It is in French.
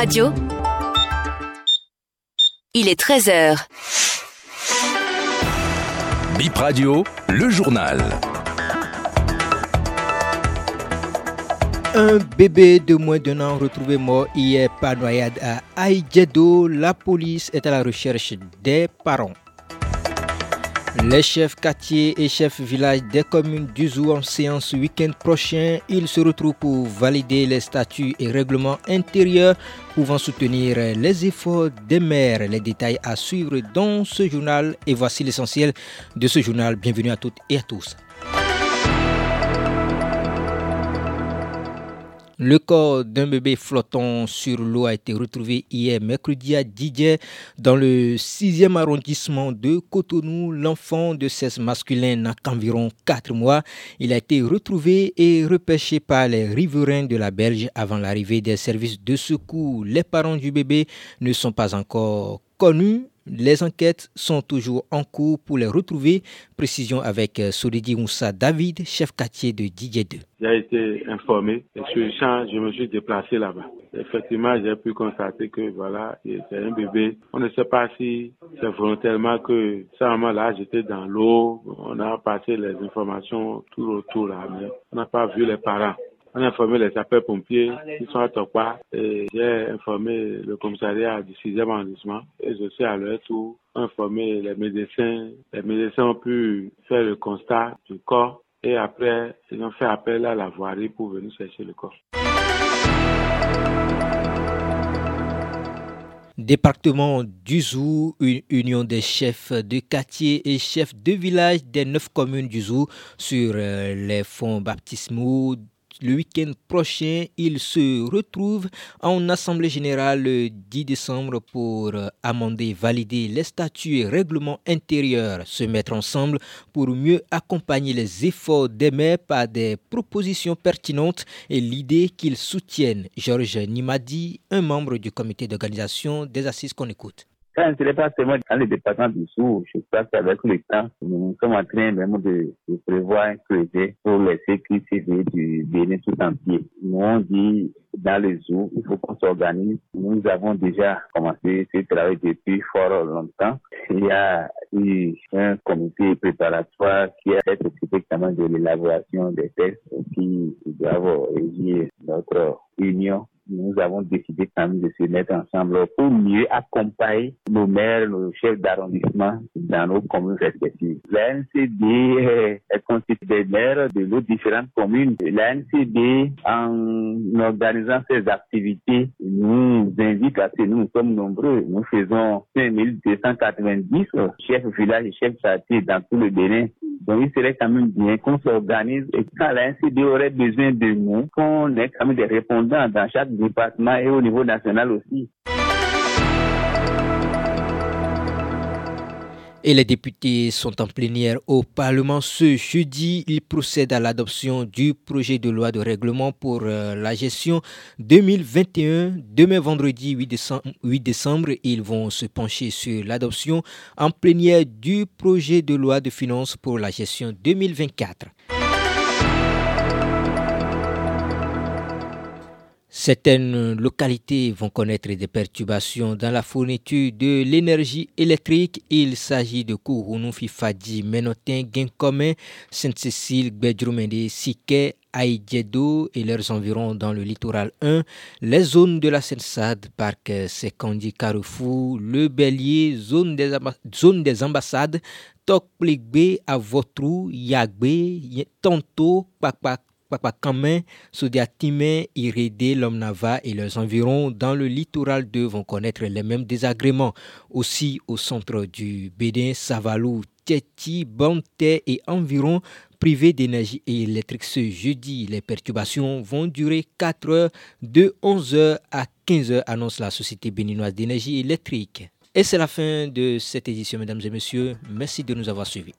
Radio. Il est 13h. Bip Radio, le journal. Un bébé de moins d'un an retrouvé mort hier par noyade à Aïdjedo. La police est à la recherche des parents. Les chefs quartiers et chefs villages des communes d'Uzou en séance week-end prochain, ils se retrouvent pour valider les statuts et règlements intérieurs pouvant soutenir les efforts des maires. Les détails à suivre dans ce journal et voici l'essentiel de ce journal. Bienvenue à toutes et à tous. Le corps d'un bébé flottant sur l'eau a été retrouvé hier mercredi à Didier dans le 6e arrondissement de Cotonou. L'enfant de 16 masculin n'a qu'environ 4 mois. Il a été retrouvé et repêché par les riverains de la Belge avant l'arrivée des services de secours. Les parents du bébé ne sont pas encore connus. Les enquêtes sont toujours en cours pour les retrouver. Précision avec euh, Solidi Moussa David, chef quartier de Didier 2. J'ai été informé et sur le champ, je me suis déplacé là-bas. Effectivement, j'ai pu constater que voilà, c'est un bébé. On ne sait pas si c'est volontairement que sa maman là, j'étais dans l'eau. On a passé les informations tout autour là, mais on n'a pas vu les parents. On a informé les sapeurs-pompiers qui sont à Tokwa et j'ai informé le commissariat du 6e arrondissement et je suis à leur tour informé les médecins. Les médecins ont pu faire le constat du corps et après, ils ont fait appel à la voirie pour venir chercher le corps. Département d'Uzou, une union des chefs de quartier et chefs de village des neuf communes d'Uzou sur euh, les fonds baptismaux le week-end prochain, ils se retrouvent en Assemblée générale le 10 décembre pour amender, valider les statuts et règlements intérieurs, se mettre ensemble pour mieux accompagner les efforts des maires par des propositions pertinentes et l'idée qu'ils soutiennent. Georges Nimadi, un membre du comité d'organisation des assises qu'on écoute. Ça ne pas seulement dans le département du Sous. Je crois qu'avec le temps, nous sommes en train même de, prévoir un projet pour laisser CV du Bénin tout entier. Nous on dit dans le zoo, il faut qu'on s'organise. Nous avons déjà commencé ce travail depuis fort longtemps. Il y a eu un comité préparatoire qui a été occupé de l'élaboration des textes qui doivent régir notre union nous avons décidé quand même de se mettre ensemble pour mieux accompagner nos maires, nos chefs d'arrondissement dans nos communes respectives. La NCD est constituée des maires de nos différentes communes. La NCD, en organisant ses activités, nous invite à ce nous sommes nombreux. Nous faisons 5290 chefs village et chefs quartier dans tout le Bénin. Donc, il serait quand même bien qu'on s'organise et quand la NCD aurait besoin de nous, qu'on ait quand même des répondants dans chaque département et au niveau national aussi. Et les députés sont en plénière au Parlement ce jeudi. Ils procèdent à l'adoption du projet de loi de règlement pour euh, la gestion 2021. Demain vendredi 8 décembre, 8 décembre, ils vont se pencher sur l'adoption en plénière du projet de loi de finances pour la gestion 2024. Certaines localités vont connaître des perturbations dans la fourniture de l'énergie électrique. Il s'agit de Kourounou, Fifadi, Menotin, Genkome, Sainte-Cécile, Gbedjoumende, Siké, Aïdjedo et leurs environs dans le littoral 1, les zones de la Seine-Sade, Parc Sekandi Carrefour, Le Bélier, zone des, ambassades, Tokplikbe, Avotrou, Yagbe, Tonto, Pakpak, Papakamen, Sodiatime, Irédé, Lomnava et leurs environs dans le littoral 2 vont connaître les mêmes désagréments. Aussi au centre du Bédin, Savalou, Tchéti, Bante et environ privés d'énergie électrique ce jeudi. Les perturbations vont durer 4 heures de 11 h à 15 h annonce la Société béninoise d'énergie électrique. Et c'est la fin de cette édition, mesdames et messieurs. Merci de nous avoir suivis.